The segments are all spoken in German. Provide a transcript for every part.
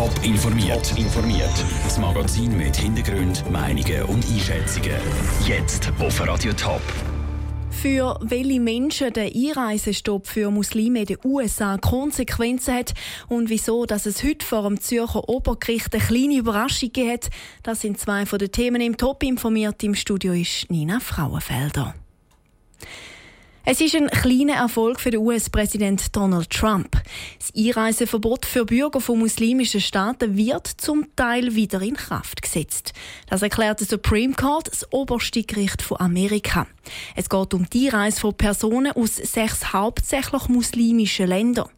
Top informiert. informiert. Das Magazin mit Hintergrund, Meinungen und Einschätzungen. Jetzt auf Radio Top. Für welche Menschen der Einreisestopp für Muslime in den USA Konsequenzen hat und wieso, dass es heute vor dem Zürcher Obergericht eine kleine Überraschung gibt, das sind zwei von den Themen im Top informiert. Im Studio ist Nina Frauenfelder. Es ist ein kleiner Erfolg für den US-Präsident Donald Trump. Das Einreiseverbot für Bürger von muslimischen Staaten wird zum Teil wieder in Kraft gesetzt. Das erklärt der Supreme Court, das oberste Gericht von Amerika. Es geht um die Einreise von Personen aus sechs hauptsächlich muslimischen Ländern.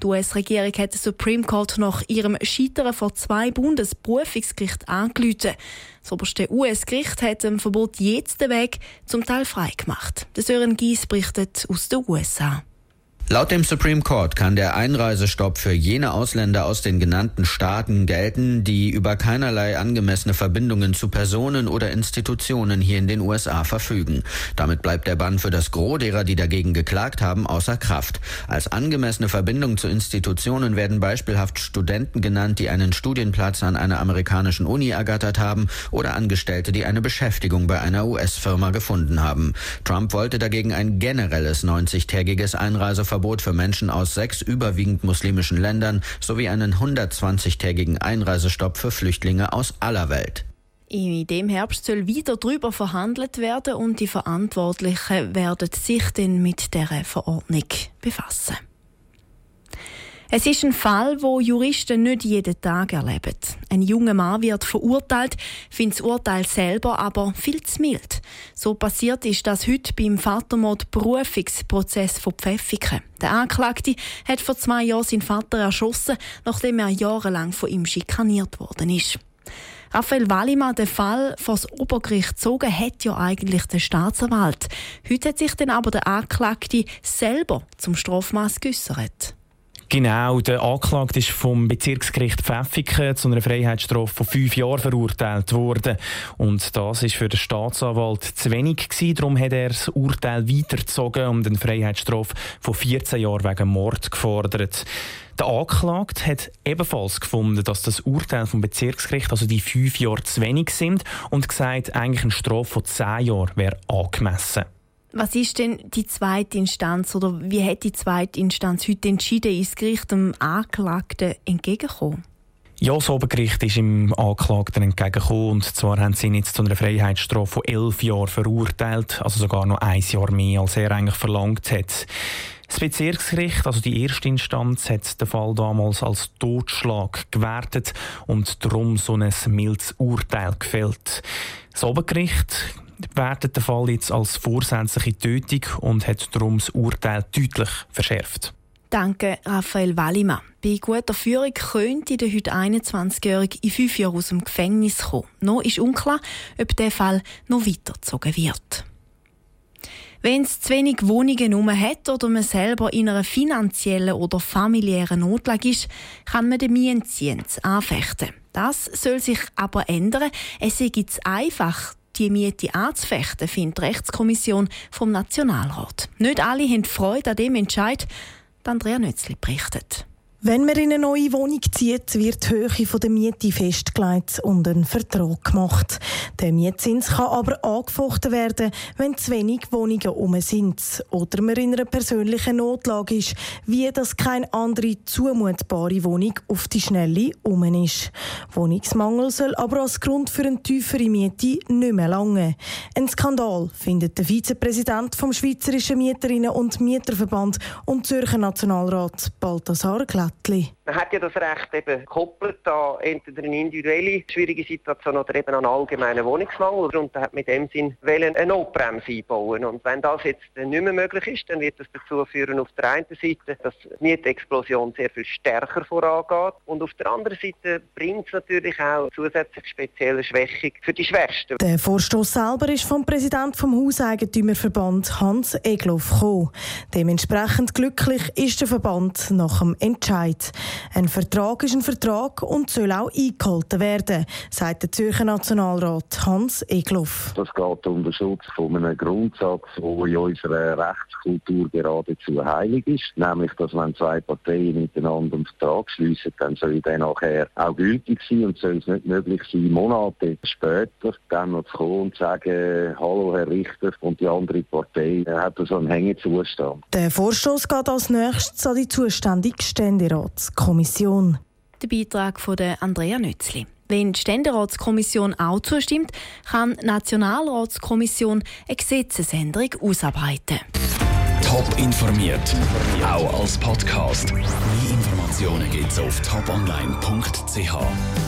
Die US-Regierung hat den Supreme Court nach ihrem Scheitern vor zwei Bundesberufungsgerichten angerufen. Das oberste US-Gericht hat dem Verbot jetzt den Weg zum Teil frei gemacht. Der Sören Gies berichtet aus den USA. Laut dem Supreme Court kann der Einreisestopp für jene Ausländer aus den genannten Staaten gelten, die über keinerlei angemessene Verbindungen zu Personen oder Institutionen hier in den USA verfügen. Damit bleibt der Bann für das Gros derer, die dagegen geklagt haben, außer Kraft. Als angemessene Verbindung zu Institutionen werden beispielhaft Studenten genannt, die einen Studienplatz an einer amerikanischen Uni ergattert haben oder Angestellte, die eine Beschäftigung bei einer US-Firma gefunden haben. Trump wollte dagegen ein generelles 90-tägiges Einreiseverbot Verbot für Menschen aus sechs überwiegend muslimischen Ländern sowie einen 120-tägigen Einreisestopp für Flüchtlinge aus aller Welt. In dem Herbst soll wieder darüber verhandelt werden und die Verantwortlichen werden sich dann mit der Verordnung befassen. Es ist ein Fall, wo Juristen nicht jeden Tag erleben. Ein junger Mann wird verurteilt, findet das Urteil selber aber viel zu mild. So passiert ist das heute beim Vatermord Berufungsprozess von Pfäffiken. Der Anklagte hat vor zwei Jahren seinen Vater erschossen, nachdem er jahrelang von ihm schikaniert worden ist. Raphael Wallimann, den Fall vor das Obergericht gezogen, hat ja eigentlich der Staatsanwalt. Heute hat sich dann aber der Anklagte selber zum Strafmaß geäussert. Genau, der Anklagte ist vom Bezirksgericht Pfäffiken zu einer Freiheitsstrafe von fünf Jahren verurteilt worden. Und das ist für den Staatsanwalt zu wenig gewesen. Darum hat er das Urteil weitergezogen und eine Freiheitsstrafe von 14 Jahren wegen Mord gefordert. Der Anklagte hat ebenfalls gefunden, dass das Urteil vom Bezirksgericht, also die fünf Jahre zu wenig sind und gesagt, eigentlich eine Strafe von zehn Jahren wäre angemessen. Was ist denn die zweite Instanz oder wie hat die zweite Instanz heute entschieden? Ist das Gericht dem Anklagten entgegengekommen? Ja, das Obergericht ist im Anklagten entgegengekommen. Und zwar haben sie ihn jetzt zu einer Freiheitsstrafe von elf Jahren verurteilt. Also sogar noch ein Jahr mehr, als er eigentlich verlangt hat. Das Bezirksgericht, also die erste Instanz, hat den Fall damals als Totschlag gewertet und darum so ein mildes Urteil gefällt. Das Obergericht wertet den Fall jetzt als vorsätzliche Tötung und hat darum das Urteil deutlich verschärft. Danke, Raphael Wallimann. Bei guter Führung könnte der heute 21-Jährige in fünf Jahren aus dem Gefängnis kommen. Noch ist unklar, ob der Fall noch weitergezogen wird. Wenn es zu wenig Wohnungen hat oder man selber in einer finanziellen oder familiären Notlage ist, kann man den Mienzins anfechten. Das soll sich aber ändern. Es ist einfach, die Miete anzufechten, findet die Rechtskommission vom Nationalrat. Nicht alle haben Freude an dem Entscheid. Andrea Nötzli berichtet. Wenn man in eine neue Wohnung zieht, wird die Höhe der Miete festgelegt und ein Vertrag gemacht. Der Mietzins kann aber angefochten werden, wenn zu wenig Wohnungen um sind oder man in einer persönlichen Notlage ist, wie das keine andere zumutbare Wohnung auf die Schnelle um ist. Wohnungsmangel soll aber als Grund für eine tiefere Miete nicht mehr lange. Ein Skandal findet der Vizepräsident vom Schweizerischen Mieterinnen- und Mieterverband und Zürcher Nationalrat Balthasar Glatt. Attli. Man hat ja das Recht eben gekoppelt an entweder eine individuelle schwierige Situation oder eben an einen allgemeinen Wohnungsmangel. Und da hat mit dem Sinn wollen eine Notbremse einbauen. Und wenn das jetzt nicht mehr möglich ist, dann wird das dazu führen, auf der einen Seite, dass die Mietexplosion sehr viel stärker vorangeht. Und auf der anderen Seite bringt es natürlich auch zusätzlich spezielle Schwächung für die Schwächsten. Der Vorstoß selber ist vom Präsidenten vom Hauseigentümerverband Hans Egloff gekommen. Dementsprechend glücklich ist der Verband nach dem Entscheid. Ein Vertrag ist ein Vertrag und soll auch eingehalten werden, sagt der Zürcher Nationalrat Hans Egloff. Das geht um den Schutz von einem Grundsatz, der in unserer Rechtskultur geradezu heilig ist, nämlich, dass wenn zwei Parteien miteinander einen Vertrag schließen, dann soll der nachher auch gültig sein und soll es nicht möglich sein, Monate später dann noch zu kommen und zu sagen, hallo Herr Richter und die andere Partei hat so einen Hängezustand. Der Vorstoß geht als nächstes an die zuständige Ständeratskommission. Der Beitrag von Andrea Nützli. Wenn die Ständeratskommission auch zustimmt, kann die Nationalratskommission eine Gesetzesänderung ausarbeiten. Top informiert, auch als Podcast. Mehr Informationen gibt es auf toponline.ch.